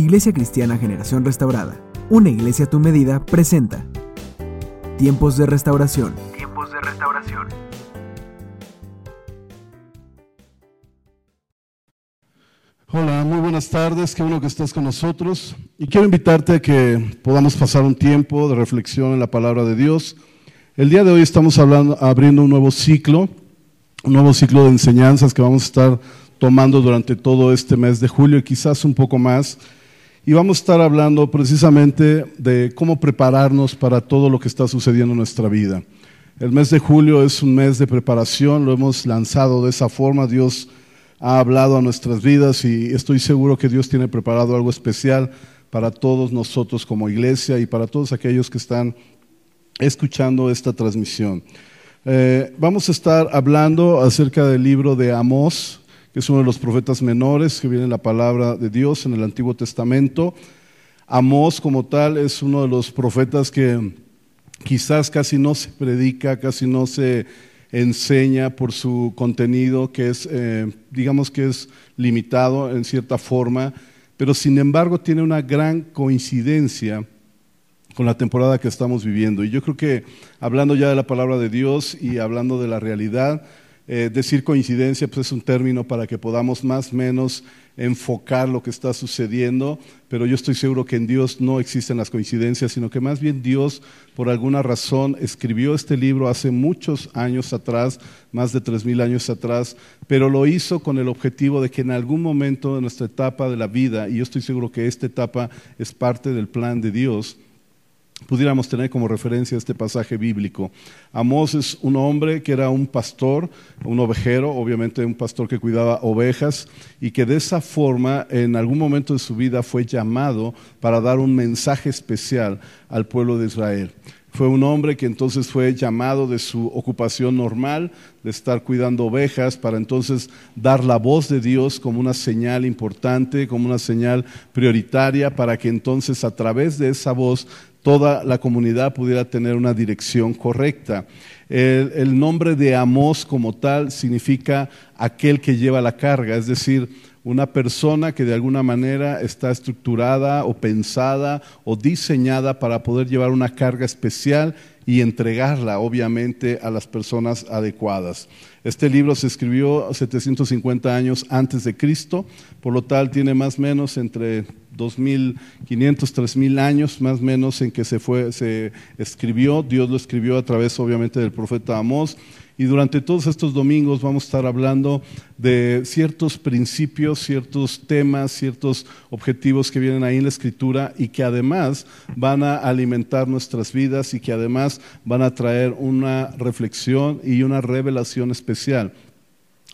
Iglesia Cristiana Generación Restaurada, una iglesia a tu medida, presenta Tiempos de Restauración. Tiempos de Restauración. Hola, muy buenas tardes, qué bueno que estás con nosotros. Y quiero invitarte a que podamos pasar un tiempo de reflexión en la palabra de Dios. El día de hoy estamos hablando, abriendo un nuevo ciclo, un nuevo ciclo de enseñanzas que vamos a estar tomando durante todo este mes de julio y quizás un poco más. Y vamos a estar hablando precisamente de cómo prepararnos para todo lo que está sucediendo en nuestra vida. El mes de julio es un mes de preparación, lo hemos lanzado de esa forma, Dios ha hablado a nuestras vidas y estoy seguro que Dios tiene preparado algo especial para todos nosotros como iglesia y para todos aquellos que están escuchando esta transmisión. Eh, vamos a estar hablando acerca del libro de Amós, que es uno de los profetas menores que viene en la palabra de Dios en el Antiguo Testamento. Amós como tal es uno de los profetas que quizás casi no se predica, casi no se enseña por su contenido, que es, eh, digamos que es limitado en cierta forma, pero sin embargo tiene una gran coincidencia con la temporada que estamos viviendo. Y yo creo que hablando ya de la palabra de Dios y hablando de la realidad, eh, decir coincidencia pues es un término para que podamos más o menos enfocar lo que está sucediendo, pero yo estoy seguro que en Dios no existen las coincidencias, sino que más bien Dios, por alguna razón, escribió este libro hace muchos años atrás, más de tres mil años atrás, pero lo hizo con el objetivo de que en algún momento de nuestra etapa de la vida, y yo estoy seguro que esta etapa es parte del plan de Dios, pudiéramos tener como referencia este pasaje bíblico. Amós es un hombre que era un pastor, un ovejero, obviamente un pastor que cuidaba ovejas y que de esa forma en algún momento de su vida fue llamado para dar un mensaje especial al pueblo de Israel. Fue un hombre que entonces fue llamado de su ocupación normal, de estar cuidando ovejas, para entonces dar la voz de Dios como una señal importante, como una señal prioritaria, para que entonces a través de esa voz toda la comunidad pudiera tener una dirección correcta. El, nombre de Amós como tal significa aquel que lleva la carga, es decir, una persona que de alguna manera está estructurada o pensada o diseñada para poder llevar una carga especial y entregarla obviamente a las personas adecuadas. Este libro se escribió 750 años antes de Cristo, por lo tal tiene más o menos entre 2.500, 3.000 años más o menos en que se, fue, se escribió. Dios lo escribió a través obviamente del profeta Amós. Y durante todos estos domingos vamos a estar hablando de ciertos principios, ciertos temas, ciertos objetivos que vienen ahí en la escritura y que además van a alimentar nuestras vidas y que además van a traer una reflexión y una revelación especial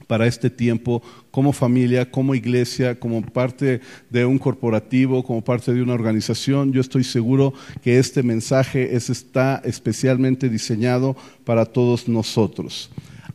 para este tiempo como familia, como iglesia, como parte de un corporativo, como parte de una organización. Yo estoy seguro que este mensaje está especialmente diseñado para todos nosotros.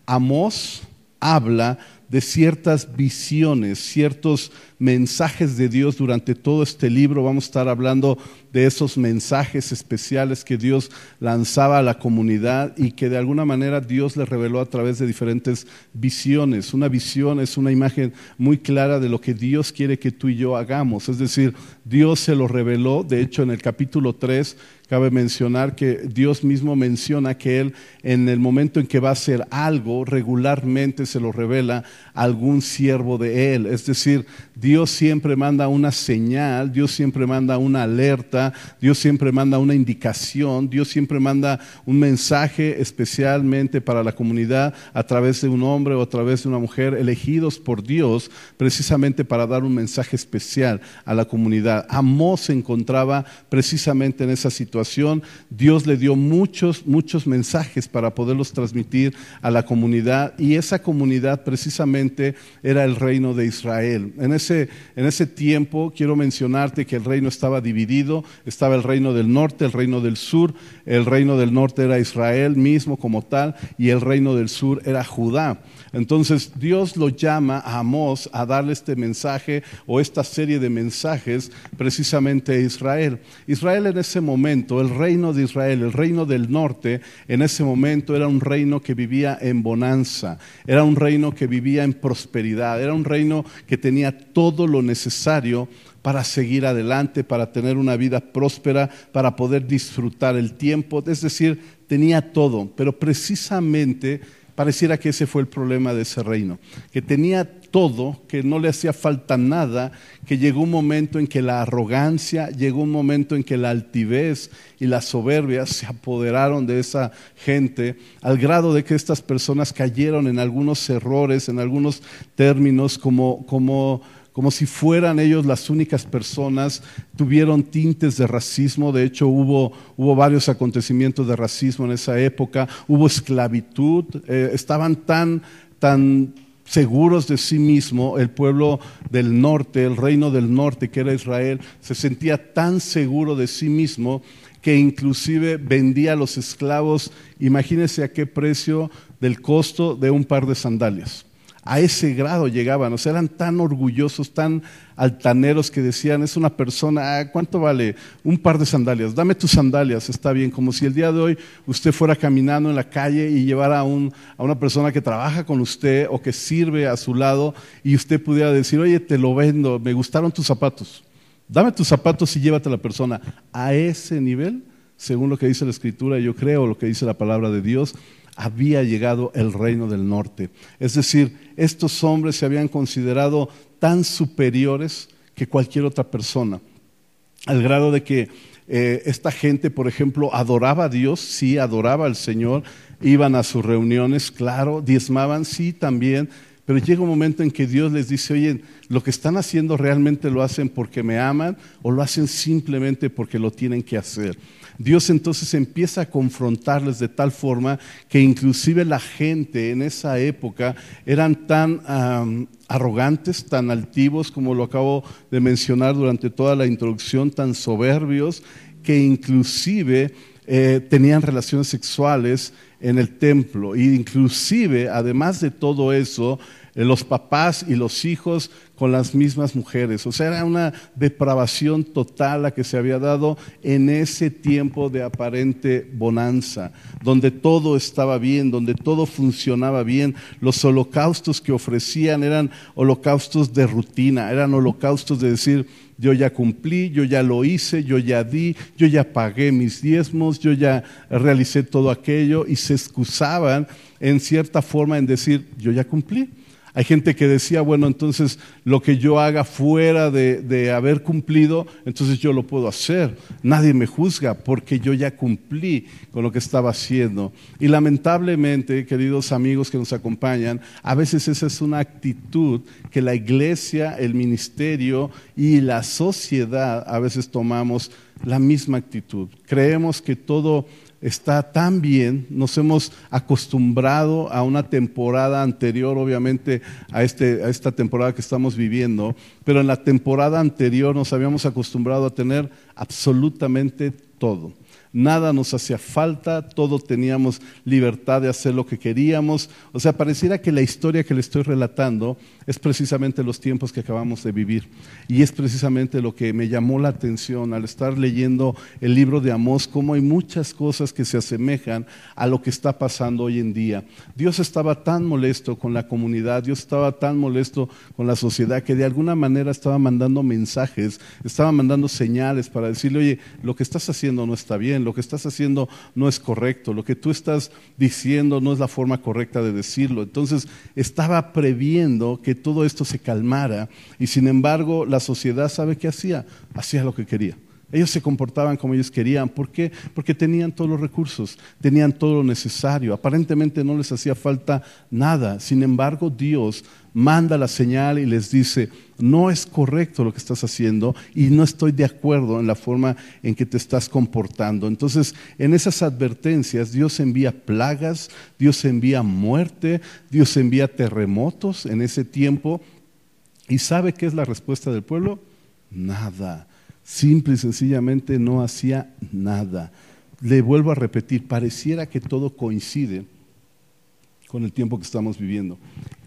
Amós habla de ciertas visiones, ciertos mensajes de Dios durante todo este libro. Vamos a estar hablando de esos mensajes especiales que Dios lanzaba a la comunidad y que de alguna manera Dios le reveló a través de diferentes visiones. Una visión es una imagen muy clara de lo que Dios quiere que tú y yo hagamos. Es decir, Dios se lo reveló. De hecho, en el capítulo 3 Cabe mencionar que Dios mismo menciona que Él en el momento en que va a hacer algo, regularmente se lo revela algún siervo de Él. Es decir, Dios siempre manda una señal, Dios siempre manda una alerta, Dios siempre manda una indicación, Dios siempre manda un mensaje especialmente para la comunidad a través de un hombre o a través de una mujer elegidos por Dios precisamente para dar un mensaje especial a la comunidad. Amós se encontraba precisamente en esa situación Dios le dio muchos, muchos mensajes para poderlos transmitir a la comunidad y esa comunidad precisamente era el reino de Israel. En ese, en ese tiempo quiero mencionarte que el reino estaba dividido, estaba el reino del norte, el reino del sur, el reino del norte era Israel mismo como tal y el reino del sur era Judá. Entonces Dios lo llama a Amós a darle este mensaje o esta serie de mensajes precisamente a Israel. Israel en ese momento, el reino de Israel, el reino del norte, en ese momento era un reino que vivía en bonanza, era un reino que vivía en prosperidad, era un reino que tenía todo todo lo necesario para seguir adelante, para tener una vida próspera, para poder disfrutar el tiempo. Es decir, tenía todo, pero precisamente pareciera que ese fue el problema de ese reino, que tenía todo, que no le hacía falta nada, que llegó un momento en que la arrogancia, llegó un momento en que la altivez y la soberbia se apoderaron de esa gente, al grado de que estas personas cayeron en algunos errores, en algunos términos como, como como si fueran ellos las únicas personas, tuvieron tintes de racismo, de hecho hubo, hubo varios acontecimientos de racismo en esa época, hubo esclavitud, eh, estaban tan, tan seguros de sí mismo, el pueblo del norte, el reino del norte que era Israel, se sentía tan seguro de sí mismo que inclusive vendía a los esclavos, imagínense a qué precio del costo de un par de sandalias. A ese grado llegaban, o sea, eran tan orgullosos, tan altaneros que decían, es una persona, ah, ¿cuánto vale? Un par de sandalias, dame tus sandalias, está bien, como si el día de hoy usted fuera caminando en la calle y llevara a, a una persona que trabaja con usted o que sirve a su lado y usted pudiera decir, oye, te lo vendo, me gustaron tus zapatos, dame tus zapatos y llévate a la persona. A ese nivel, según lo que dice la Escritura, yo creo, lo que dice la palabra de Dios, había llegado el reino del norte. Es decir, estos hombres se habían considerado tan superiores que cualquier otra persona, al grado de que eh, esta gente, por ejemplo, adoraba a Dios, sí, adoraba al Señor, iban a sus reuniones, claro, diezmaban, sí, también, pero llega un momento en que Dios les dice, oye, lo que están haciendo realmente lo hacen porque me aman o lo hacen simplemente porque lo tienen que hacer. Dios entonces empieza a confrontarles de tal forma que inclusive la gente en esa época eran tan arrogantes, tan altivos, como lo acabo de mencionar durante toda la introducción, tan soberbios, que inclusive eh, tenían relaciones sexuales en el templo. E inclusive, además de todo eso, eh, los papás y los hijos con las mismas mujeres. O sea, era una depravación total la que se había dado en ese tiempo de aparente bonanza, donde todo estaba bien, donde todo funcionaba bien. Los holocaustos que ofrecían eran holocaustos de rutina, eran holocaustos de decir, yo ya cumplí, yo ya lo hice, yo ya di, yo ya pagué mis diezmos, yo ya realicé todo aquello y se excusaban en cierta forma en decir, yo ya cumplí. Hay gente que decía, bueno, entonces lo que yo haga fuera de, haber cumplido, entonces yo lo puedo hacer. Nadie me juzga porque yo ya cumplí con lo que estaba haciendo. Y lamentablemente, queridos amigos que nos acompañan, a veces esa es una actitud que la iglesia, el ministerio y la sociedad a veces tomamos la misma actitud. Creemos que todo está tan bien, nos hemos acostumbrado a una temporada anterior, obviamente a, este, a esta temporada que estamos viviendo, pero en la temporada anterior nos habíamos acostumbrado a tener absolutamente todo. Nada nos hacía falta, todo teníamos libertad de hacer lo que queríamos. O sea, pareciera que la historia que le estoy relatando es precisamente los tiempos que acabamos de vivir. Y es precisamente lo que me llamó la atención al estar leyendo el libro de Amós, cómo hay muchas cosas que se asemejan a lo que está pasando hoy en día. Dios estaba tan molesto con la comunidad, Dios estaba tan molesto con la sociedad que de alguna manera estaba mandando mensajes, estaba mandando señales para decirle, oye, lo que estás haciendo no está bien lo que estás haciendo no es correcto, lo que tú estás diciendo no es la forma correcta de decirlo. Entonces estaba previendo que todo esto se calmara y sin embargo la sociedad sabe qué hacía, hacía lo que quería. Ellos se comportaban como ellos querían. ¿Por qué? Porque tenían todos los recursos, tenían todo lo necesario. Aparentemente no les hacía falta nada. Sin embargo, Dios manda la señal y les dice, no es correcto lo que estás haciendo y no estoy de acuerdo en la forma en que te estás comportando. Entonces, en esas advertencias, Dios envía plagas, Dios envía muerte, Dios envía terremotos en ese tiempo. ¿Y sabe qué es la respuesta del pueblo? Nada. Simple y sencillamente no hacía nada. Le vuelvo a repetir, pareciera que todo coincide con el tiempo que estamos viviendo.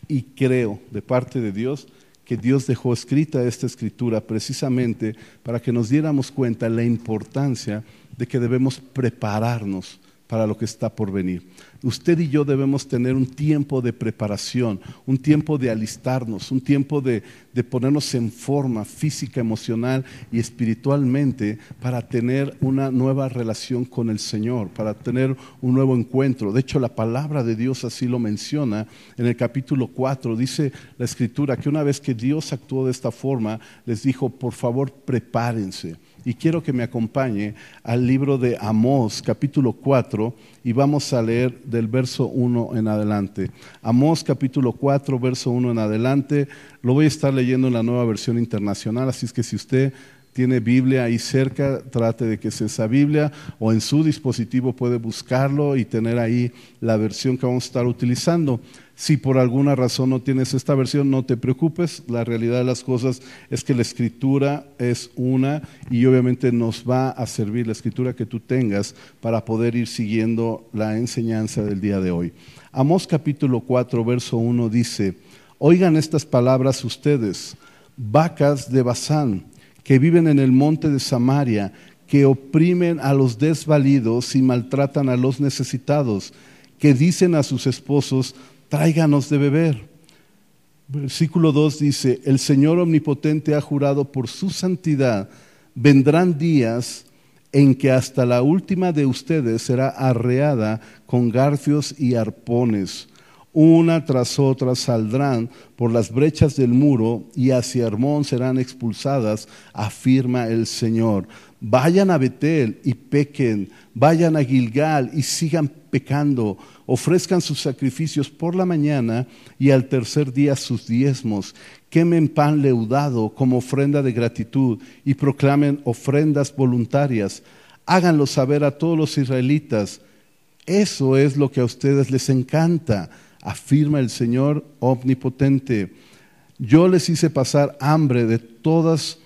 Y creo de parte de Dios que Dios dejó escrita esta escritura precisamente para que nos diéramos cuenta la importancia de que debemos prepararnos para lo que está por venir. Usted y yo debemos tener un tiempo de preparación, un tiempo de alistarnos, un tiempo de, ponernos en forma física, emocional y espiritualmente para tener una nueva relación con el Señor, para tener un nuevo encuentro. De hecho, la palabra de Dios así lo menciona en el capítulo 4. Dice la escritura que una vez que Dios actuó de esta forma, les dijo, por favor, prepárense y quiero que me acompañe al libro de Amós, capítulo 4, y vamos a leer del verso 1 en adelante. Amós, capítulo 4, verso 1 en adelante. Lo voy a estar leyendo en la nueva versión internacional, así es que si usted tiene Biblia ahí cerca, trate de que sea esa Biblia o en su dispositivo puede buscarlo y tener ahí la versión que vamos a estar utilizando. Si por alguna razón no tienes esta versión, no te preocupes. La realidad de las cosas es que la escritura es una y obviamente nos va a servir la escritura que tú tengas para poder ir siguiendo la enseñanza del día de hoy. Amós capítulo 4, verso 1 dice, oigan estas palabras ustedes, vacas de Bazán, que viven en el monte de Samaria, que oprimen a los desvalidos y maltratan a los necesitados, que dicen a sus esposos, tráiganos de beber. Versículo 2 dice, el Señor omnipotente ha jurado por su santidad, vendrán días en que hasta la última de ustedes será arreada con garfios y arpones. Una tras otra saldrán por las brechas del muro y hacia Hermón serán expulsadas, afirma el Señor. Vayan a Betel y pequen, vayan a Gilgal y sigan pecando ofrezcan sus sacrificios por la mañana y al tercer día sus diezmos, quemen pan leudado como ofrenda de gratitud y proclamen ofrendas voluntarias. Háganlo saber a todos los israelitas. Eso es lo que a ustedes les encanta, afirma el Señor omnipotente. Yo les hice pasar hambre de todas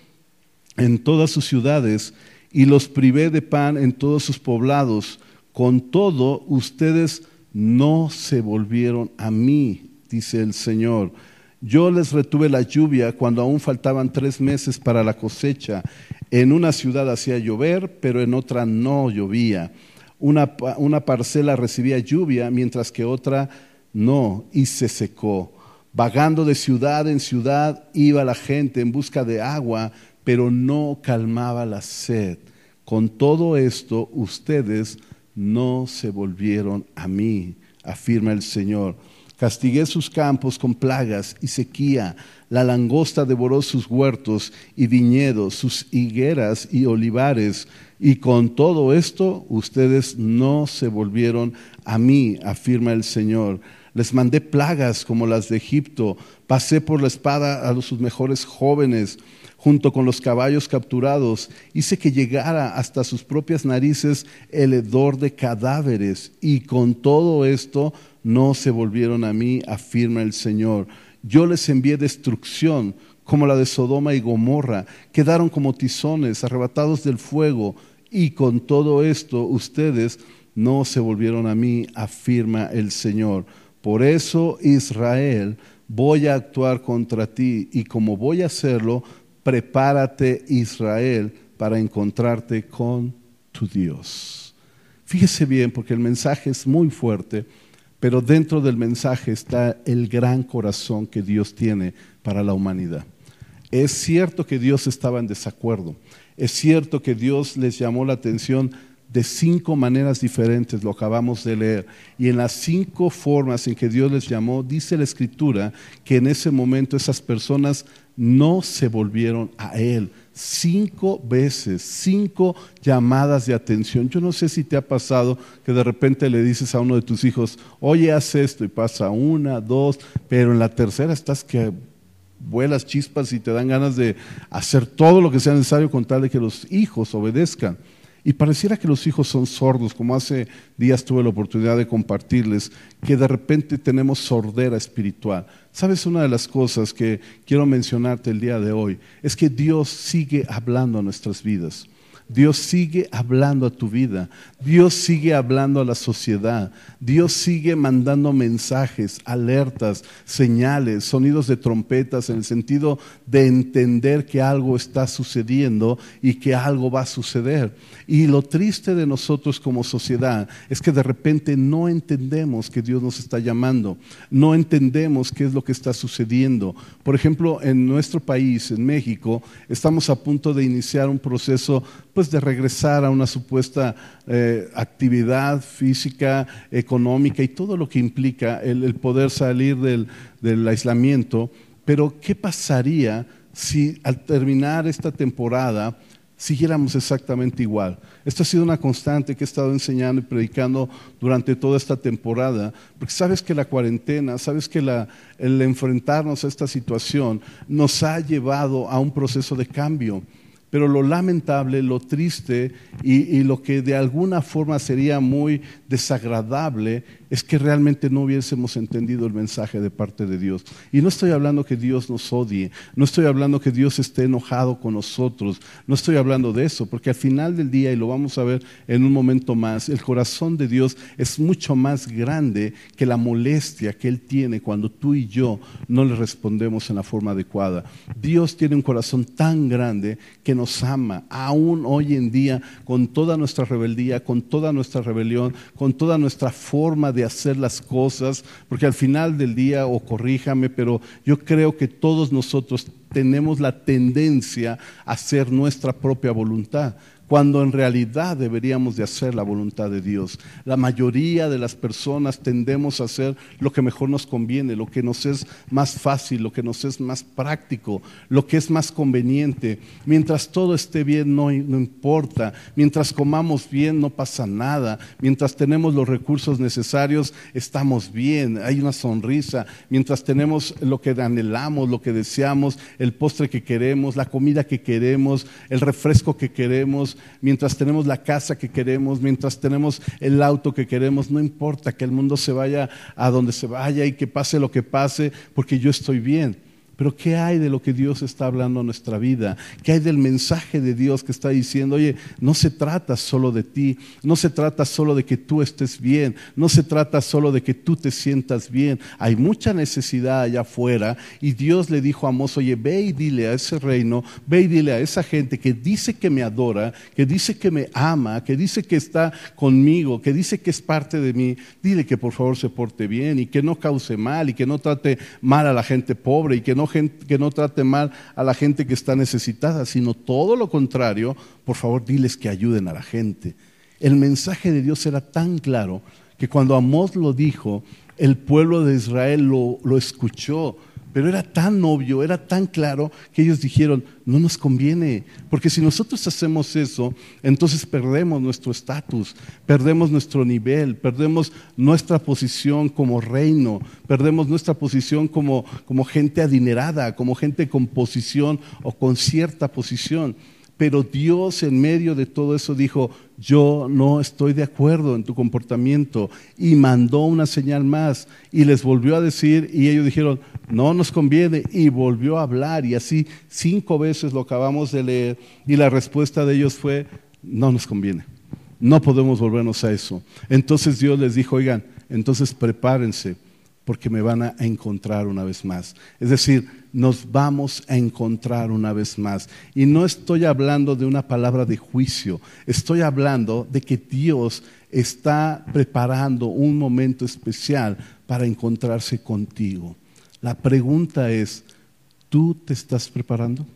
en todas sus ciudades y los privé de pan en todos sus poblados. Con todo, ustedes no se volvieron a mí, dice el Señor. Yo les retuve la lluvia cuando aún faltaban tres meses para la cosecha. En una ciudad hacía llover, pero en otra no llovía. Una, una, parcela recibía lluvia, mientras que otra no, y se secó. Vagando de ciudad en ciudad iba la gente en busca de agua, pero no calmaba la sed. Con todo esto, ustedes no se volvieron a mí, afirma el Señor. Castigué sus campos con plagas y sequía, la langosta devoró sus huertos y viñedos, sus higueras y olivares, y con todo esto ustedes no se volvieron a mí, afirma el Señor. Les mandé plagas como las de Egipto, pasé por la espada a sus mejores jóvenes, junto con los caballos capturados, hice que llegara hasta sus propias narices el hedor de cadáveres, y con todo esto no se volvieron a mí, afirma el Señor. Yo les envié destrucción como la de Sodoma y Gomorra, quedaron como tizones arrebatados del fuego, y con todo esto ustedes no se volvieron a mí, afirma el Señor. Por eso, Israel, voy a actuar contra ti, y como voy a hacerlo, prepárate Israel para encontrarte con tu Dios. Fíjese bien porque el mensaje es muy fuerte, pero dentro del mensaje está el gran corazón que Dios tiene para la humanidad. Es cierto que Dios estaba en desacuerdo, es cierto que Dios les llamó la atención de cinco maneras diferentes, lo acabamos de leer. Y en las cinco formas en que Dios les llamó, dice la Escritura que en ese momento esas personas no se volvieron a Él. Cinco veces, cinco llamadas de atención. Yo no sé si te ha pasado que de repente le dices a uno de tus hijos, oye, haz esto, y pasa una, dos, pero en la tercera estás que vuelas chispas y te dan ganas de hacer todo lo que sea necesario con tal de que los hijos obedezcan. Y pareciera que los hijos son sordos, como hace días tuve la oportunidad de compartirles, que de repente tenemos sordera espiritual. ¿Sabes una de las cosas que quiero mencionarte el día de hoy? Es que Dios sigue hablando a nuestras vidas. Dios sigue hablando a tu vida, Dios sigue hablando a la sociedad, Dios sigue mandando mensajes, alertas, señales, sonidos de trompetas en el sentido de entender que algo está sucediendo y que algo va a suceder. Y lo triste de nosotros como sociedad es que de repente no entendemos que Dios nos está llamando, no entendemos qué es lo que está sucediendo. Por ejemplo, en nuestro país, en México, estamos a punto de iniciar un proceso pues de regresar a una supuesta eh, actividad física, económica y todo lo que implica el, poder salir del aislamiento. Pero ¿qué pasaría si al terminar esta temporada siguiéramos exactamente igual. Esto ha sido una constante que he estado enseñando y predicando durante toda esta temporada, porque sabes que la cuarentena, sabes que el enfrentarnos a esta situación nos ha llevado a un proceso de cambio. Pero lo lamentable, lo triste y, lo que de alguna forma sería muy desagradable es que realmente no hubiésemos entendido el mensaje de parte de Dios. Y no estoy hablando que Dios nos odie, no estoy hablando que Dios esté enojado con nosotros, no estoy hablando de eso, porque al final del día, y lo vamos a ver en un momento más, el corazón de Dios es mucho más grande que la molestia que Él tiene cuando tú y yo no le respondemos en la forma adecuada. Dios tiene un corazón tan grande que nos ama, aún hoy en día, con toda nuestra rebeldía, con toda nuestra rebelión, con toda nuestra forma de de hacer las cosas, porque al final del día, o corríjame, pero yo creo que todos nosotros tenemos la tendencia a hacer nuestra propia voluntad cuando en realidad deberíamos de hacer la voluntad de Dios. La mayoría de las personas tendemos a hacer lo que mejor nos conviene, lo que nos es más fácil, lo que nos es más práctico, lo que es más conveniente. Mientras todo esté bien, no, importa. Mientras comamos bien, no pasa nada. Mientras tenemos los recursos necesarios, estamos bien. Hay una sonrisa. Mientras tenemos lo que anhelamos, lo que deseamos, el postre que queremos, la comida que queremos, el refresco que queremos, mientras tenemos la casa que queremos, mientras tenemos el auto que queremos, no importa que el mundo se vaya a donde se vaya y que pase lo que pase, porque yo estoy bien. Pero ¿qué hay de lo que Dios está hablando en nuestra vida? ¿Qué hay del mensaje de Dios que está diciendo, oye, no se trata solo de ti, no se trata solo de que tú estés bien, no se trata solo de que tú te sientas bien. Hay mucha necesidad allá afuera y Dios le dijo a Amos, oye, ve y dile a ese reino, ve y dile a esa gente que dice que me adora, que dice que me ama, que dice que está conmigo, que dice que es parte de mí, dile que por favor se porte bien y que no cause mal y que no trate mal a la gente pobre y que no que no trate mal a la gente que está necesitada, sino todo lo contrario, por favor diles que ayuden a la gente. El mensaje de Dios era tan claro que cuando Amós lo dijo, el pueblo de Israel lo, lo escuchó, pero era tan obvio, era tan claro que ellos dijeron, no nos conviene, porque si nosotros hacemos eso, entonces perdemos nuestro estatus, perdemos nuestro nivel, perdemos nuestra posición como reino, perdemos nuestra posición como, como gente adinerada, como gente con posición o con cierta posición. Pero Dios en medio de todo eso dijo, yo no estoy de acuerdo en tu comportamiento. Y mandó una señal más y les volvió a decir y ellos dijeron, no nos conviene. Y volvió a hablar y así cinco veces lo acabamos de leer y la respuesta de ellos fue, no nos conviene. No podemos volvernos a eso. Entonces Dios les dijo, oigan, entonces prepárense porque me van a encontrar una vez más. Es decir, nos vamos a encontrar una vez más. Y no estoy hablando de una palabra de juicio, estoy hablando de que Dios está preparando un momento especial para encontrarse contigo. La pregunta es, ¿tú te estás preparando?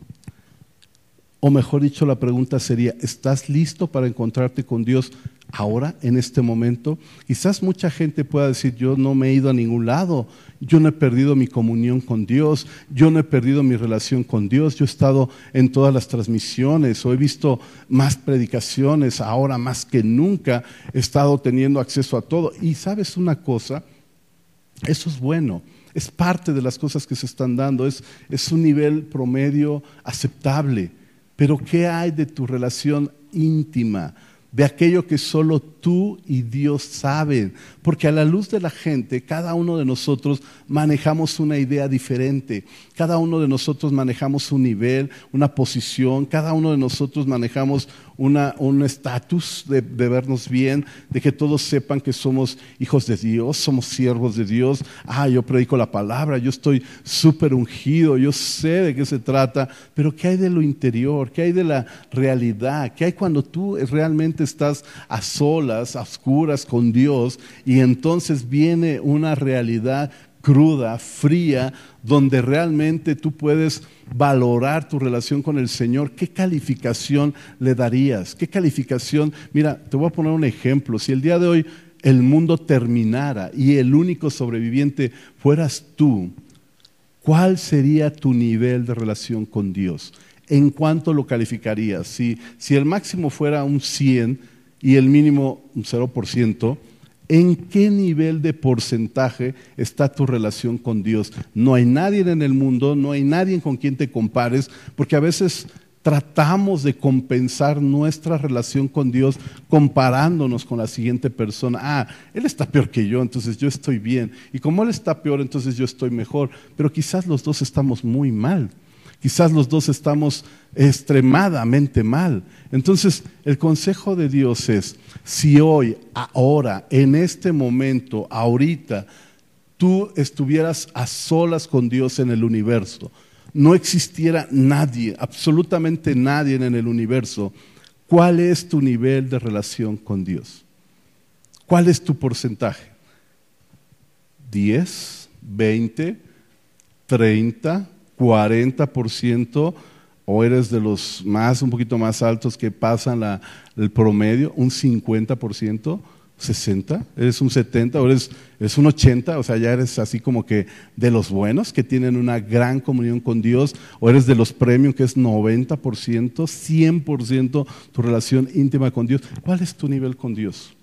O mejor dicho, la pregunta sería, ¿estás listo para encontrarte con Dios ahora, en este momento. Quizás mucha gente pueda decir, yo no me he ido a ningún lado, yo no he perdido mi comunión con Dios, yo no he perdido mi relación con Dios, yo he estado en todas las transmisiones o he visto más predicaciones, ahora más que nunca he estado teniendo acceso a todo. Y sabes una cosa, eso es bueno. Es parte de las cosas que se están dando, es, es un nivel promedio aceptable. Pero ¿qué hay de tu relación íntima? De aquello que solo tú y Dios saben. Porque a la luz de la gente, cada uno de nosotros manejamos una idea diferente. Cada uno de nosotros manejamos un nivel, una posición. Cada uno de nosotros manejamos un estatus de, de, vernos bien, de que todos sepan que somos hijos de Dios, somos siervos de Dios. Ah, yo predico la palabra, yo estoy súper ungido, yo sé de qué se trata, pero ¿qué hay de lo interior? ¿Qué hay de la realidad? ¿Qué hay cuando tú realmente estás a solas, a oscuras con Dios y entonces viene una realidad cruda, fría, donde realmente tú puedes valorar tu relación con el Señor, ¿qué calificación le darías? ¿Qué calificación? Mira, te voy a poner un ejemplo. Si el día de hoy el mundo terminara y el único sobreviviente fueras tú, ¿cuál sería tu nivel de relación con Dios? ¿En cuánto lo calificarías? Si, si el máximo fuera un 100 y el mínimo un 0%, ¿En qué nivel de porcentaje está tu relación con Dios? No hay nadie en el mundo, no hay nadie con quien te compares, porque a veces tratamos de compensar nuestra relación con Dios comparándonos con la siguiente persona. Ah, Él está peor que yo, entonces yo estoy bien. Y como Él está peor, entonces yo estoy mejor. Pero quizás los dos estamos muy mal. Quizás los dos estamos extremadamente mal. Entonces, el consejo de Dios es, si hoy, ahora, en este momento, ahorita, tú estuvieras a solas con Dios en el universo, no existiera nadie, absolutamente nadie en el universo, ¿cuál es tu nivel de relación con Dios? ¿Cuál es tu porcentaje? ¿10? ¿20? ¿30? 40% o eres de los más, un poquito más altos que pasan el promedio, un 50%, 60, eres un 70 o eres, eres un 80, o sea, ya eres así como que de los buenos que tienen una gran comunión con Dios, o eres de los premios que es 90%, 100% tu relación íntima con Dios. ¿Cuál es tu nivel con Dios?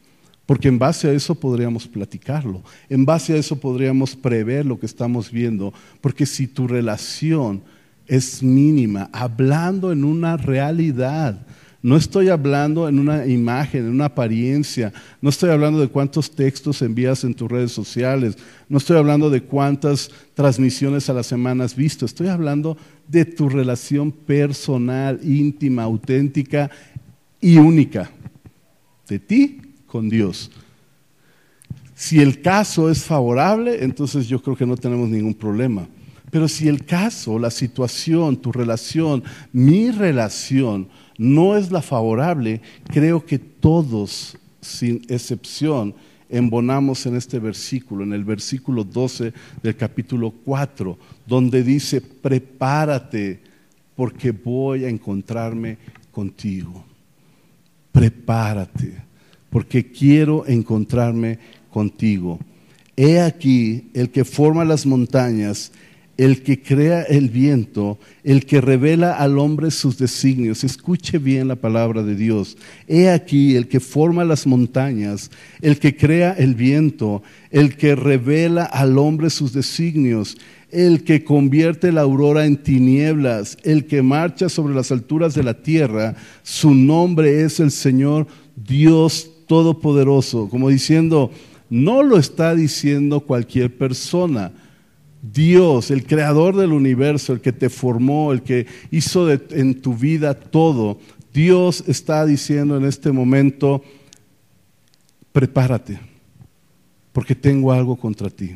Porque en base a eso podríamos platicarlo, en base a eso podríamos prever lo que estamos viendo, porque si tu relación es mínima, hablando en una realidad, no estoy hablando en una imagen, en una apariencia, no estoy hablando de cuántos textos envías en tus redes sociales, no estoy hablando de cuántas transmisiones a la semana has visto, estoy hablando de tu relación personal, íntima, auténtica y única, de ti con Dios. Si el caso es favorable, entonces yo creo que no tenemos ningún problema. Pero si el caso, la situación, tu relación, mi relación no es la favorable, creo que todos, sin excepción, embonamos en este versículo, en el versículo 12 del capítulo 4, donde dice, prepárate porque voy a encontrarme contigo. Prepárate porque quiero encontrarme contigo. He aquí el que forma las montañas, el que crea el viento, el que revela al hombre sus designios. Escuche bien la palabra de Dios. He aquí el que forma las montañas, el que crea el viento, el que revela al hombre sus designios, el que convierte la aurora en tinieblas, el que marcha sobre las alturas de la tierra. Su nombre es el Señor Dios Todopoderoso, como diciendo, no lo está diciendo cualquier persona. Dios, el creador del universo, el que te formó, el que hizo en tu vida todo, Dios está diciendo en este momento, prepárate, porque tengo algo contra ti.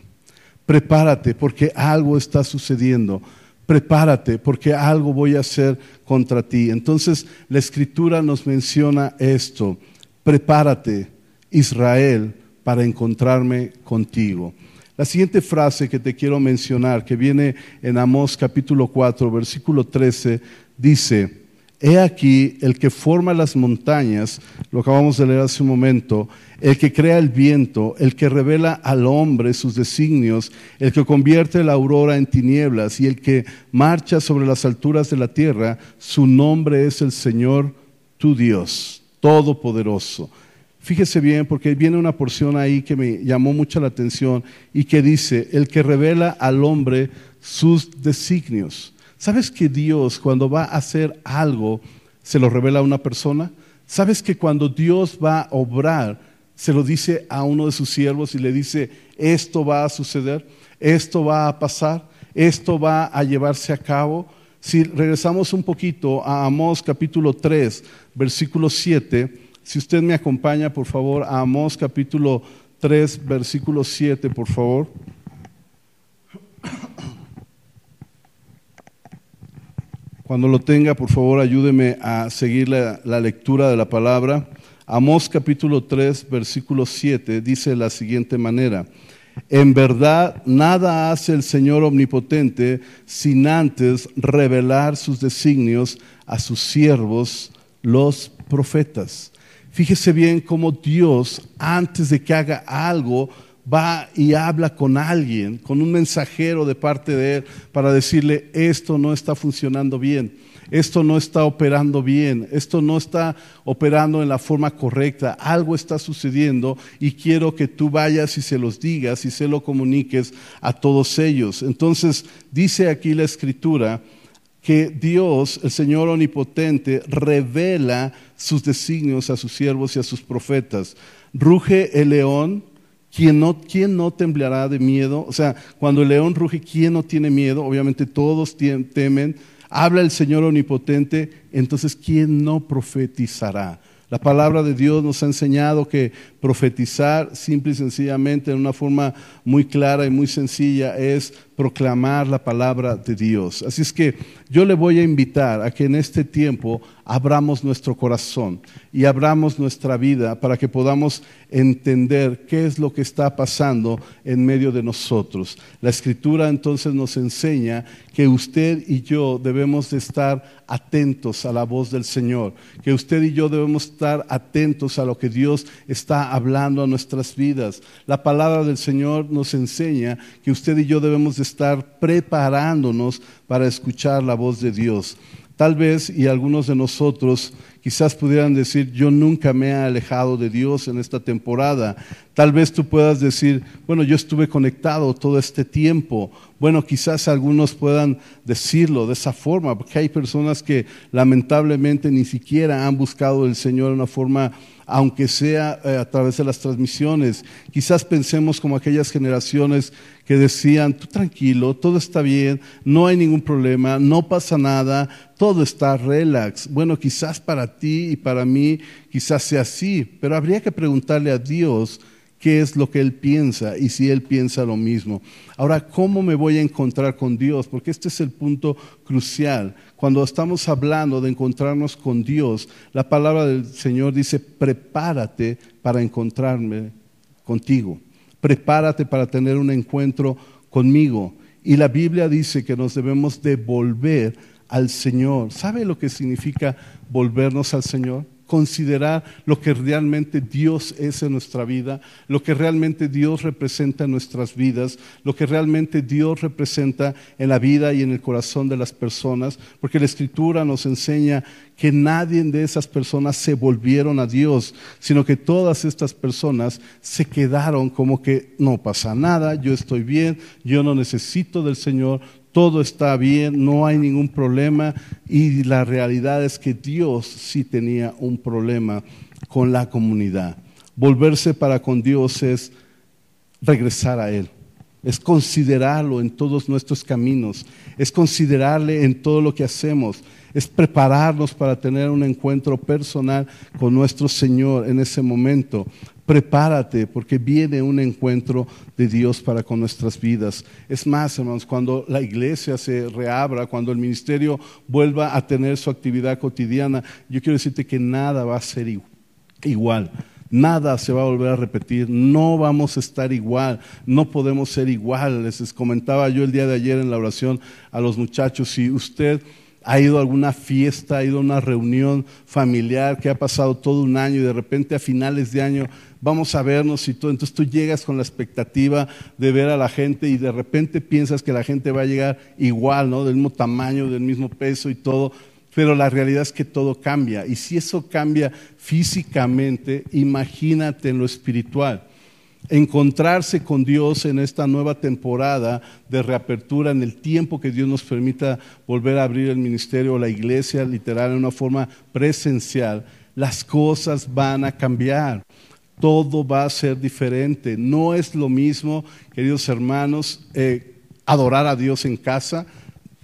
Prepárate, porque algo está sucediendo. Prepárate, porque algo voy a hacer contra ti. Entonces, la escritura nos menciona esto prepárate, Israel, para encontrarme contigo. La siguiente frase que te quiero mencionar, que viene en Amós capítulo 4, versículo 13, dice, He aquí el que forma las montañas, lo acabamos de leer hace un momento, el que crea el viento, el que revela al hombre sus designios, el que convierte la aurora en tinieblas y el que marcha sobre las alturas de la tierra, su nombre es el Señor tu Dios todopoderoso. Fíjese bien, porque viene una porción ahí que me llamó mucho la atención y que dice, el que revela al hombre sus designios. ¿Sabes que Dios cuando va a hacer algo se lo revela a una persona? ¿Sabes que cuando Dios va a obrar se lo dice a uno de sus siervos y le dice, esto va a suceder, esto va a pasar, esto va a llevarse a cabo? Si regresamos un poquito a Amós capítulo 3, versículo 7, si usted me acompaña, por favor, a Amós capítulo 3, versículo 7, por favor. Cuando lo tenga, por favor, ayúdeme a seguir la, lectura de la palabra. Amós capítulo 3, versículo 7 dice de la siguiente manera. En verdad, nada hace el Señor omnipotente sin antes revelar sus designios a sus siervos, los profetas. Fíjese bien cómo Dios, antes de que haga algo, va y habla con alguien, con un mensajero de parte de él, para decirle, esto no está funcionando bien esto no está operando bien, esto no está operando en la forma correcta, algo está sucediendo y quiero que tú vayas y se los digas y se lo comuniques a todos ellos. Entonces dice aquí la escritura que Dios, el Señor Omnipotente, revela sus designios a sus siervos y a sus profetas. Ruge el león, ¿Quién no, ¿Quién no, temblará de miedo? O sea, cuando el león ruge, ¿quién no tiene miedo? Obviamente todos temen, habla el Señor omnipotente, entonces ¿quién no profetizará? La palabra de Dios nos ha enseñado que profetizar simple y sencillamente en una forma muy clara y muy sencilla es proclamar la palabra de Dios. Así es que yo le voy a invitar a que en este tiempo abramos nuestro corazón y abramos nuestra vida para que podamos entender qué es lo que está pasando en medio de nosotros. La escritura entonces nos enseña que usted y yo debemos de estar atentos a la voz del Señor, que usted y yo debemos estar atentos a lo que Dios está hablando a nuestras vidas. La palabra del Señor nos enseña que usted y yo debemos de estar preparándonos para escuchar la voz de Dios. Tal vez, y algunos de nosotros quizás pudieran decir, yo nunca me he alejado de Dios en esta temporada. Tal vez tú puedas decir, bueno, yo estuve conectado todo este tiempo. Bueno, quizás algunos puedan decirlo de esa forma, porque hay personas que lamentablemente ni siquiera han buscado el Señor de una forma aunque sea eh, a través de las transmisiones. Quizás pensemos como aquellas generaciones que decían, tú tranquilo, todo está bien, no hay ningún problema, no pasa nada, todo está relax. Bueno, quizás para ti y para mí quizás sea así, pero habría que preguntarle a Dios qué es lo que Él piensa y si Él piensa lo mismo. Ahora, ¿cómo me voy a encontrar con Dios? Porque este es el punto crucial. Cuando estamos hablando de encontrarnos con Dios, la palabra del Señor dice, prepárate para encontrarme contigo. Prepárate para tener un encuentro conmigo. Y la Biblia dice que nos debemos devolver al Señor. ¿Sabe lo que significa volvernos al Señor? Considerar lo que realmente Dios es en nuestra vida, lo que realmente Dios representa en nuestras vidas, lo que realmente Dios representa en la vida y en el corazón de las personas, porque la Escritura nos enseña que nadie de esas personas se volvieron a Dios, sino que todas estas personas se quedaron como que no pasa nada, yo estoy bien, yo no necesito del Señor, todo está bien, no hay ningún problema y la realidad es que Dios sí tenía un problema con la comunidad. Volverse para con Dios es regresar a Él, es considerarlo en todos nuestros caminos, es considerarle en todo lo que hacemos, es prepararnos para tener un encuentro personal con nuestro Señor en ese momento. Prepárate porque viene un encuentro de Dios para con nuestras vidas. Es más, hermanos, cuando la iglesia se reabra, cuando el ministerio vuelva a tener su actividad cotidiana, yo quiero decirte que nada va a ser igual. Nada se va a volver a repetir, no vamos a estar igual, no podemos ser igual. Les comentaba yo el día de ayer en la oración a los muchachos, si usted ha ido a alguna fiesta, ha ido a una reunión familiar que ha pasado todo un año y de repente a finales de año vamos a vernos y todo. Entonces tú llegas con la expectativa de ver a la gente y de repente piensas que la gente va a llegar igual, ¿no? Del mismo tamaño, del mismo peso y todo. Pero la realidad es que todo cambia. Y si eso cambia físicamente, imagínate en lo espiritual encontrarse con Dios en esta nueva temporada de reapertura, en el tiempo que Dios nos permita volver a abrir el ministerio o la iglesia literal en una forma presencial, las cosas van a cambiar. Todo va a ser diferente. No es lo mismo, queridos hermanos, eh, adorar a Dios en casa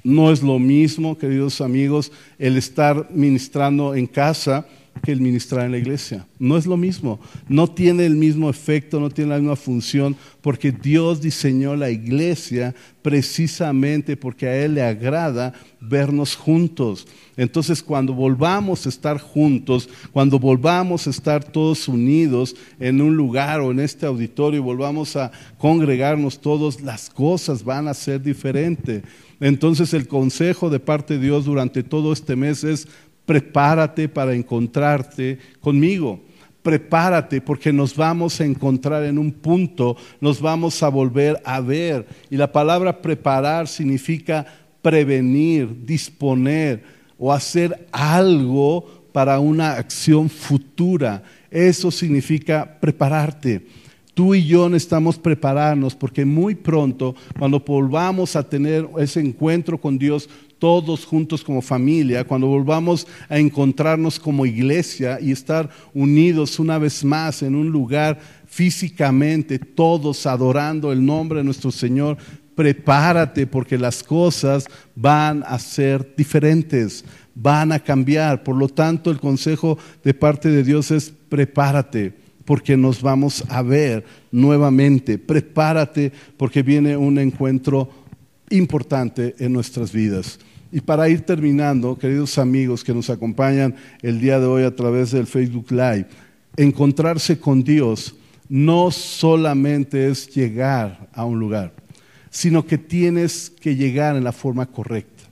No es lo mismo, queridos amigos, el estar ministrando en casa que el ministrar en la iglesia. No es lo mismo, no tiene el mismo efecto, no tiene la misma función, porque Dios diseñó la iglesia precisamente porque a Él le agrada vernos juntos. Entonces, cuando volvamos a estar juntos, cuando volvamos a estar todos unidos en un lugar o en este auditorio, volvamos a congregarnos todos, las cosas van a ser diferentes. Entonces, el consejo de parte de Dios durante todo este mes es prepárate para encontrarte conmigo. Prepárate porque nos vamos a encontrar en un punto, nos vamos a volver a ver. Y la palabra preparar significa prevenir, disponer o hacer algo para una acción futura. Eso significa prepararte. Tú y yo necesitamos prepararnos porque muy pronto, cuando volvamos a tener ese encuentro con Dios, todos juntos como familia, cuando volvamos a encontrarnos como iglesia y estar unidos una vez más en un lugar físicamente, todos adorando el nombre de nuestro Señor, prepárate porque las cosas van a ser diferentes, van a cambiar. Por lo tanto, el consejo de parte de Dios es prepárate porque nos vamos a ver nuevamente. Prepárate porque viene un encuentro importante en nuestras vidas. Y para ir terminando, queridos amigos que nos acompañan el día de hoy a través del Facebook Live, encontrarse con Dios no solamente es llegar a un lugar, sino que tienes que llegar en la forma correcta.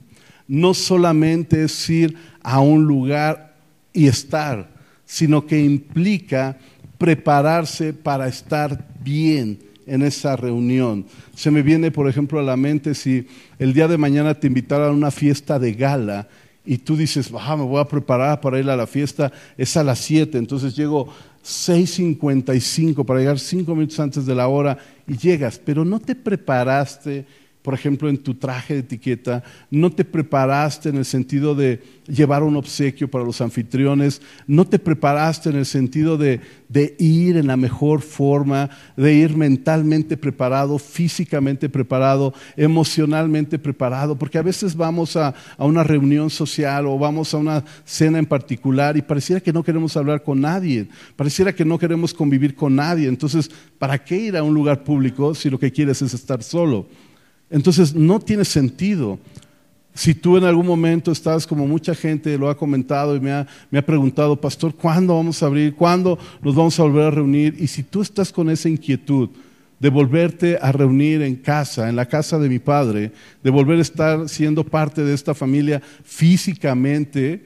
No solamente es ir a un lugar y estar, sino que implica prepararse para estar bien en esa reunión. Se me viene, por ejemplo, a la mente si el día de mañana te invitaran a una fiesta de gala y tú dices, me voy a preparar para ir a la fiesta, es a las 7, entonces llego 6.55 para llegar 5 minutos antes de la hora y llegas, pero no te preparaste por ejemplo, en tu traje de etiqueta, no te preparaste en el sentido de llevar un obsequio para los anfitriones, no te preparaste en el sentido de, ir en la mejor forma, de ir mentalmente preparado, físicamente preparado, emocionalmente preparado, porque a veces vamos a, a una reunión social o vamos a una cena en particular y pareciera que no queremos hablar con nadie, pareciera que no queremos convivir con nadie, entonces, ¿para qué ir a un lugar público si lo que quieres es estar solo? Entonces no tiene sentido. Si tú en algún momento estás como mucha gente lo ha comentado y me ha, preguntado, pastor, ¿cuándo vamos a abrir? ¿Cuándo nos vamos a volver a reunir? Y si tú estás con esa inquietud de volverte a reunir en casa, en la casa de mi padre, de volver a estar siendo parte de esta familia físicamente,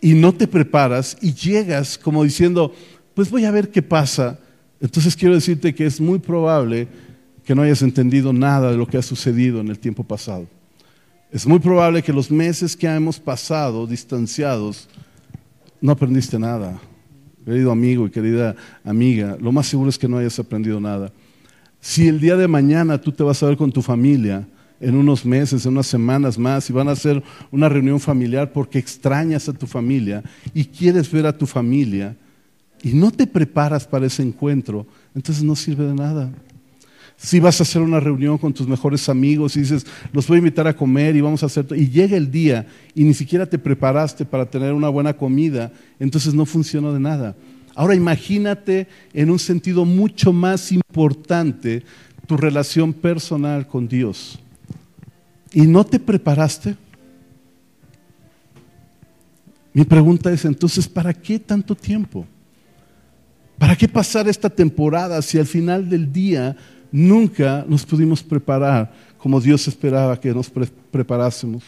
y no te preparas y llegas como diciendo, pues voy a ver qué pasa, entonces quiero decirte que es muy probable que no hayas entendido nada de lo que ha sucedido en el tiempo pasado. Es muy probable que los meses que hemos pasado distanciados no aprendiste nada. Querido amigo y querida amiga, lo más seguro es que no hayas aprendido nada. Si el día de mañana tú te vas a ver con tu familia, en unos meses, en unas semanas más, y van a hacer una reunión familiar porque extrañas a tu familia y quieres ver a tu familia y no te preparas para ese encuentro, entonces no sirve de nada. Si vas a hacer una reunión con tus mejores amigos y dices, los voy a invitar a comer y vamos a hacer, y llega el día y ni siquiera te preparaste para tener una buena comida, entonces no funciona de nada. Ahora imagínate en un sentido mucho más importante tu relación personal con Dios. ¿Y no te preparaste? Mi pregunta es entonces, ¿para qué tanto tiempo? ¿Para qué pasar esta temporada si al final del día nunca nos pudimos preparar como Dios esperaba que nos preparásemos.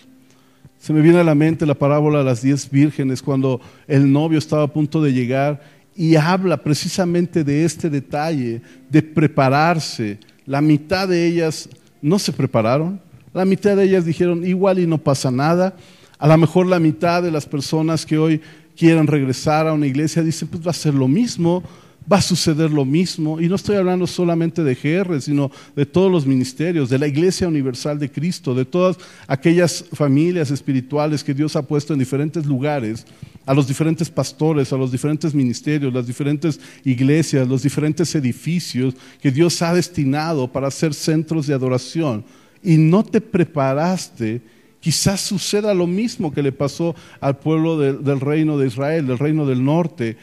Se me viene a la mente la parábola de las diez vírgenes cuando el novio estaba a punto de llegar y habla precisamente de este detalle, de prepararse. La mitad de ellas no se prepararon, la mitad de ellas dijeron igual y no pasa nada. A lo mejor la mitad de las personas que hoy quieran regresar a una iglesia dicen pues va a ser lo mismo, va a suceder lo mismo. Y no estoy hablando solamente de GR, sino de todos los ministerios, de la Iglesia Universal de Cristo, de todas aquellas familias espirituales que Dios ha puesto en diferentes lugares, a los diferentes pastores, a los diferentes ministerios, las diferentes iglesias, los diferentes edificios que Dios ha destinado para ser centros de adoración. y no te preparaste, quizás suceda lo mismo que le pasó al pueblo del reino de Israel, del reino del norte,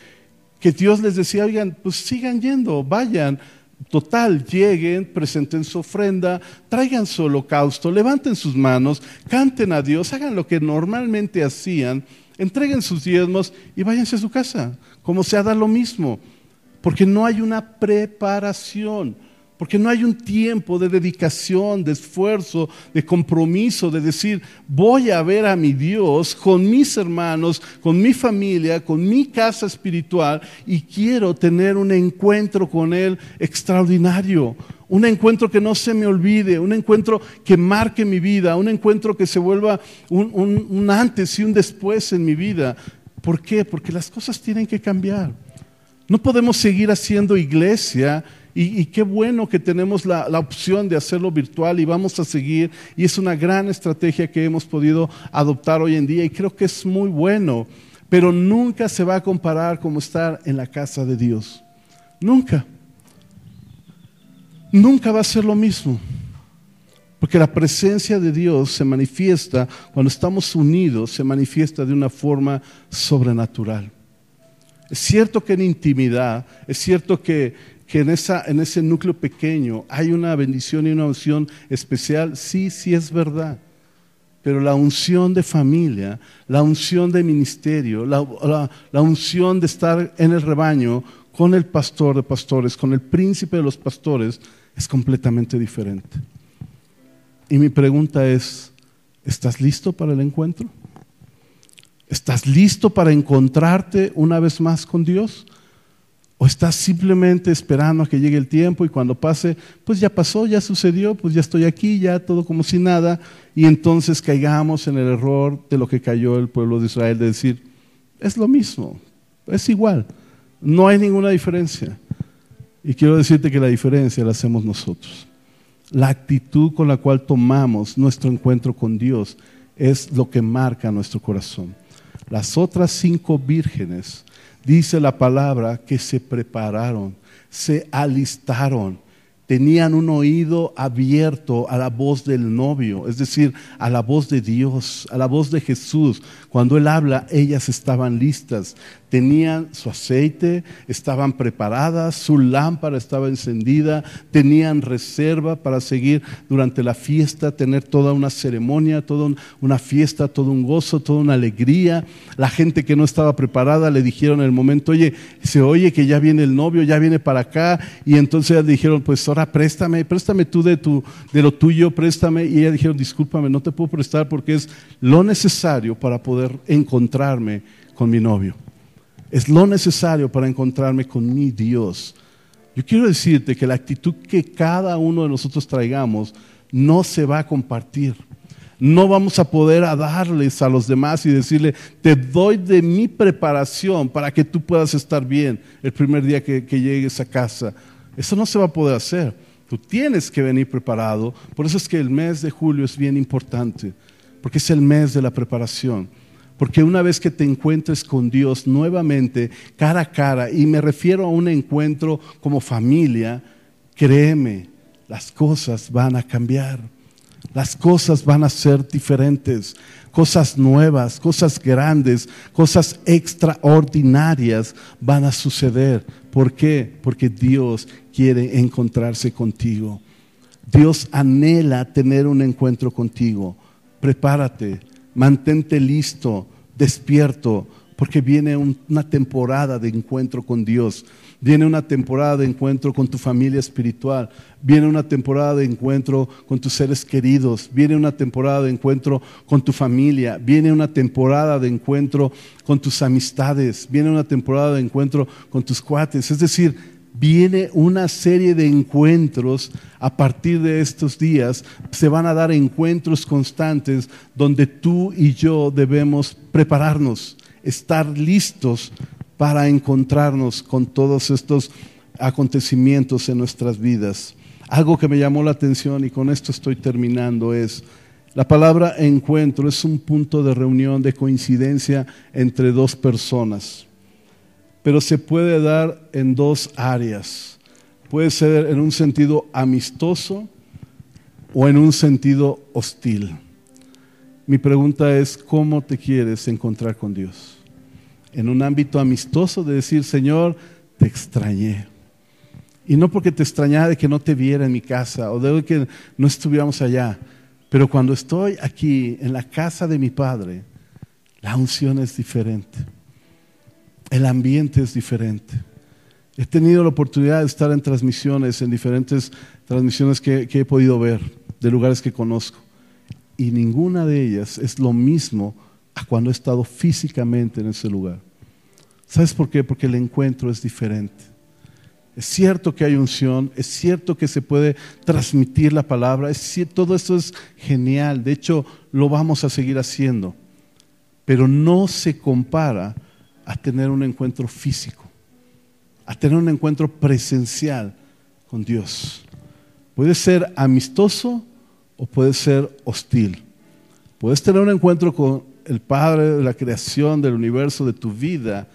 que Dios les decía, oigan, pues sigan yendo, vayan, total, lleguen, presenten su ofrenda, traigan su holocausto, levanten sus manos, canten a Dios, hagan lo que normalmente hacían, entreguen sus diezmos y váyanse a su casa, como se da lo mismo, porque no hay una preparación porque no hay un tiempo de dedicación, de esfuerzo, de compromiso, de decir, voy a ver a mi Dios con mis hermanos, con mi familia, con mi casa espiritual y quiero tener un encuentro con Él extraordinario. Un encuentro que no se me olvide, un encuentro que marque mi vida, un encuentro que se vuelva un, antes y un después en mi vida. ¿Por qué? Porque las cosas tienen que cambiar. No podemos seguir haciendo iglesia y, qué bueno que tenemos la, opción de hacerlo virtual y vamos a seguir. Y es una gran estrategia que hemos podido adoptar hoy en día y creo que es muy bueno. Pero nunca se va a comparar como estar en la casa de Dios. Nunca. Nunca va a ser lo mismo. Porque la presencia de Dios se manifiesta, cuando estamos unidos, se manifiesta de una forma sobrenatural. Es cierto que en intimidad, es cierto que que en, esa, en ese núcleo pequeño hay una bendición y una unción especial, sí, sí es verdad. Pero la unción de familia, la unción de ministerio, la, la unción de estar en el rebaño con el pastor de pastores, con el príncipe de los pastores, es completamente diferente. Y mi pregunta es, ¿estás listo para el encuentro? ¿Estás listo para encontrarte una vez más con Dios? ¿O estás simplemente esperando a que llegue el tiempo y cuando pase, pues ya pasó, ya sucedió, pues ya estoy aquí, ya todo como si nada, y entonces caigamos en el error de lo que cayó el pueblo de Israel, de decir, es lo mismo, es igual, no hay ninguna diferencia. Y quiero decirte que la diferencia la hacemos nosotros. La actitud con la cual tomamos nuestro encuentro con Dios es lo que marca nuestro corazón. Las otras cinco vírgenes Dice la palabra que se prepararon, se alistaron, tenían un oído abierto a la voz del novio, es decir, a la voz de Dios, a la voz de Jesús. Cuando Él habla, ellas estaban listas tenían su aceite, estaban preparadas, su lámpara estaba encendida, tenían reserva para seguir durante la fiesta, tener toda una ceremonia, toda una fiesta, todo un gozo, toda una alegría. La gente que no estaba preparada le dijeron en el momento, oye, se oye que ya viene el novio, ya viene para acá, y entonces ellas dijeron, pues ahora préstame, préstame tú de, tu, de lo tuyo, préstame, y ellas dijeron, discúlpame, no te puedo prestar porque es lo necesario para poder encontrarme con mi novio. Es lo necesario para encontrarme con mi Dios. Yo quiero decirte que la actitud que cada uno de nosotros traigamos no se va a compartir. No vamos a poder darles a los demás y decirle, te doy de mi preparación para que tú puedas estar bien el primer día que, que llegues a casa. Eso no se va a poder hacer. Tú tienes que venir preparado. Por eso es que el mes de julio es bien importante, porque es el mes de la preparación. Porque una vez que te encuentres con Dios nuevamente, cara a cara, y me refiero a un encuentro como familia, créeme, las cosas van a cambiar. Las cosas van a ser diferentes, cosas nuevas, cosas grandes, cosas extraordinarias van a suceder. ¿Por qué? Porque Dios quiere encontrarse contigo. Dios anhela tener un encuentro contigo. Prepárate, mantente listo, despierto, porque viene una temporada de encuentro con Dios, viene una temporada de encuentro con tu familia espiritual, viene una temporada de encuentro con tus seres queridos, viene una temporada de encuentro con tu familia, viene una temporada de encuentro con tus amistades, viene una temporada de encuentro con tus cuates, es decir, viene una serie de encuentros a partir de estos días. Se van a dar encuentros constantes donde tú y yo debemos prepararnos, estar listos para encontrarnos con todos estos acontecimientos en nuestras vidas. Algo que me llamó la atención y con esto estoy terminando es, la palabra encuentro es un punto de reunión, de coincidencia entre dos personas pero se puede dar en dos áreas. Puede ser en un sentido amistoso o en un sentido hostil. Mi pregunta es, ¿cómo te quieres encontrar con Dios? En un ámbito amistoso de decir, Señor, te extrañé. Y no porque te extrañara de que no te viera en mi casa o de que no estuviéramos allá, pero cuando estoy aquí en la casa de mi Padre, la unción es diferente. El ambiente es diferente. He tenido la oportunidad de estar en transmisiones, en diferentes transmisiones que, que he podido ver, de lugares que conozco. Y ninguna de ellas es lo mismo a cuando he estado físicamente en ese lugar. ¿Sabes por qué? Porque el encuentro es diferente. Es cierto que hay unción, es cierto que se puede transmitir la palabra, es todo esto es genial, de hecho lo vamos a seguir haciendo, pero no se compara a tener un encuentro físico, a tener un encuentro presencial con Dios. Puede ser amistoso o puede ser hostil. Puedes tener un encuentro con el Padre de la creación, del universo, de tu vida,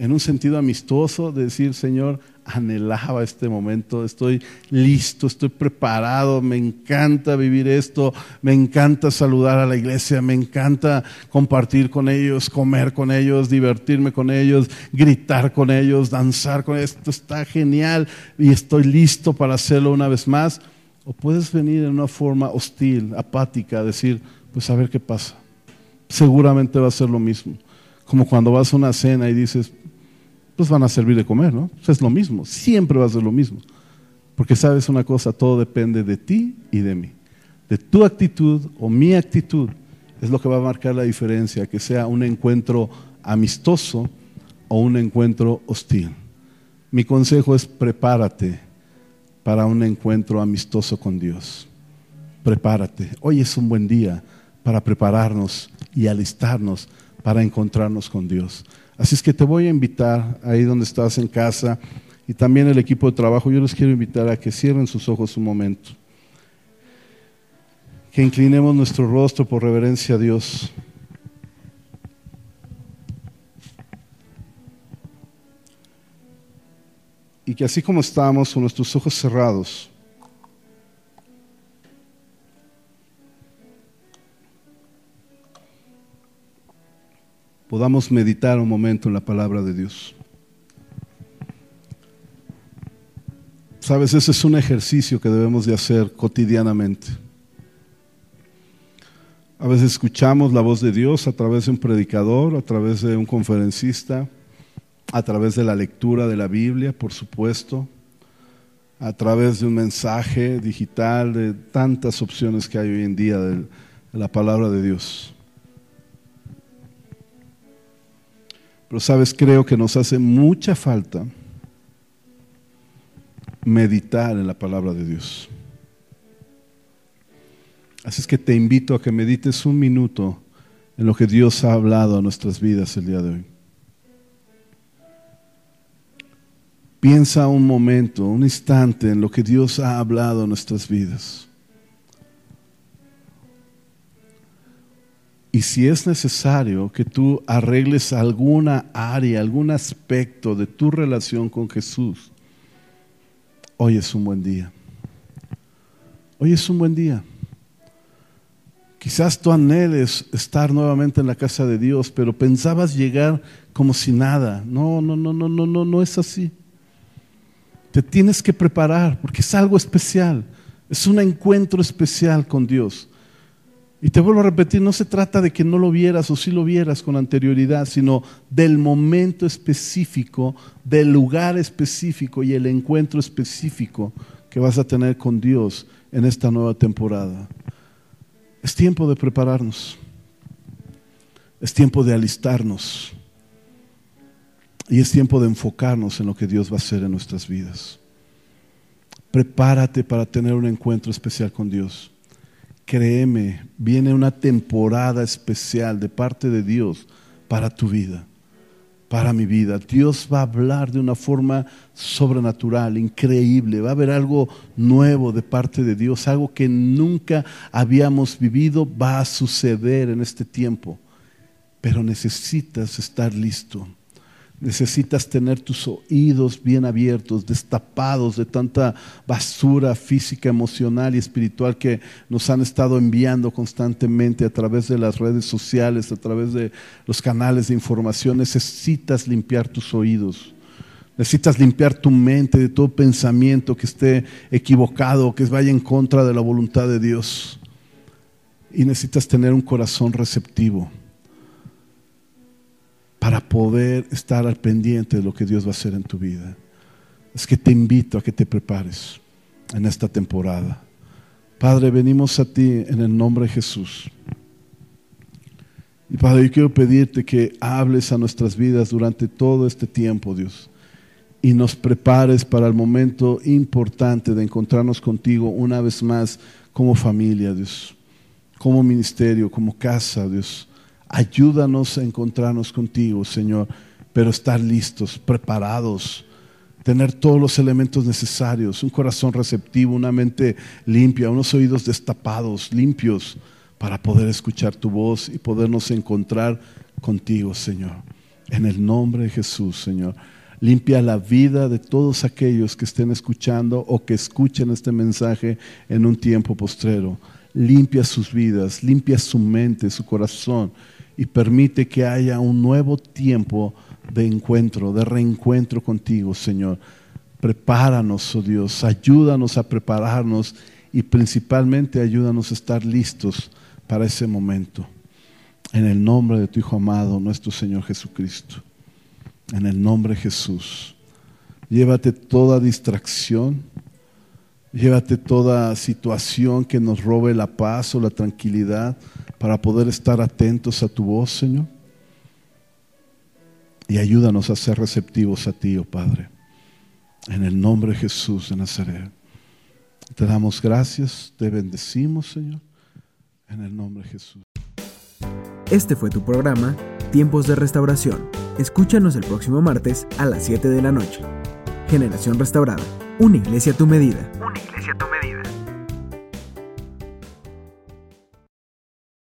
en un sentido amistoso, de decir, Señor, anhelaba este momento, estoy listo, estoy preparado, me encanta vivir esto, me encanta saludar a la iglesia, me encanta compartir con ellos, comer con ellos, divertirme con ellos, gritar con ellos, danzar con ellos, esto está genial y estoy listo para hacerlo una vez más. O puedes venir en una forma hostil, apática, decir, pues a ver qué pasa. Seguramente va a ser lo mismo. Como cuando vas a una cena y dices, pues van a servir de comer, ¿no? es lo mismo, siempre va a ser lo mismo. Porque sabes una cosa, todo depende de ti y de mí. De tu actitud o mi actitud es lo que va a marcar la diferencia, que sea un encuentro amistoso o un encuentro hostil. Mi consejo es prepárate para un encuentro amistoso con Dios. Prepárate. Hoy es un buen día para prepararnos y alistarnos para encontrarnos con Dios. Así es que te voy a invitar ahí donde estás en casa y también el equipo de trabajo, yo les quiero invitar a que cierren sus ojos un momento, que inclinemos nuestro rostro por reverencia a Dios. Y que así como estamos con nuestros ojos cerrados, podamos meditar un momento en la palabra de Dios. Sabes, ese es un ejercicio que debemos de hacer cotidianamente. A veces escuchamos la voz de Dios a través de un predicador, a través de un conferencista, a través de la lectura de la Biblia, por supuesto, a través de un mensaje digital, de tantas opciones que hay hoy en día de la palabra de Dios. Pero sabes, creo que nos hace mucha falta meditar en la palabra de Dios. Así es que te invito a que medites un minuto en lo que Dios ha hablado a nuestras vidas el día de hoy. Piensa un momento, un instante en lo que Dios ha hablado a nuestras vidas. Y si es necesario que tú arregles alguna área, algún aspecto de tu relación con Jesús, hoy es un buen día. Hoy es un buen día. Quizás tú anheles estar nuevamente en la casa de Dios, pero pensabas llegar como si nada. No, no, no, no, no, no, no es así. Te tienes que preparar porque es algo especial. Es un encuentro especial con Dios. Y te vuelvo a repetir, no se trata de que no lo vieras o sí lo vieras con anterioridad, sino del momento específico, del lugar específico y el encuentro específico que vas a tener con Dios en esta nueva temporada. Es tiempo de prepararnos. Es tiempo de alistarnos. Y es tiempo de enfocarnos en lo que Dios va a hacer en nuestras vidas. Prepárate para tener un encuentro especial con Dios créeme, viene una temporada especial de parte de Dios para tu vida, para mi vida. Dios va a hablar de una forma sobrenatural, increíble. Va a haber algo nuevo de parte de Dios, algo que nunca habíamos vivido, va a suceder en este tiempo. Pero necesitas estar listo. Necesitas tener tus oídos bien abiertos, destapados de tanta basura física, emocional y espiritual que nos han estado enviando constantemente a través de las redes sociales, a través de los canales de información. Necesitas limpiar tus oídos. Necesitas limpiar tu mente de todo pensamiento que esté equivocado, que vaya en contra de la voluntad de Dios. Y necesitas tener un corazón receptivo para poder estar al pendiente de lo que Dios va a hacer en tu vida. Es que te invito a que te prepares en esta temporada. Padre, venimos a ti en el nombre de Jesús. Y Padre, yo quiero pedirte que hables a nuestras vidas durante todo este tiempo, Dios, y nos prepares para el momento importante de encontrarnos contigo una vez más como familia, Dios, como ministerio, como casa, Dios Ayúdanos a encontrarnos contigo, Señor, pero estar listos, preparados, tener todos los elementos necesarios, un corazón receptivo, una mente limpia, unos oídos destapados, limpios, para poder escuchar tu voz y podernos encontrar contigo, Señor. En el nombre de Jesús, Señor. Limpia la vida de todos aquellos que estén escuchando o que escuchen este mensaje en un tiempo postrero. Limpia sus vidas, limpia su mente, su corazón y permite que haya un nuevo tiempo de encuentro, de reencuentro contigo, Señor. Prepáranos, oh Dios, ayúdanos a prepararnos y principalmente ayúdanos a estar listos para ese momento. En el nombre de tu Hijo amado, nuestro Señor Jesucristo. En el nombre de Jesús. Llévate toda distracción, llévate toda situación que nos robe la paz o la tranquilidad para poder estar atentos a tu voz, Señor. Y ayúdanos a ser receptivos a ti, oh Padre. En el nombre de Jesús de Nazaret. Te damos gracias, te bendecimos, Señor. En el nombre de Jesús. Este fue tu programa, Tiempos de Restauración. Escúchanos el próximo martes a las 7 de la noche. Generación Restaurada, una iglesia a tu medida.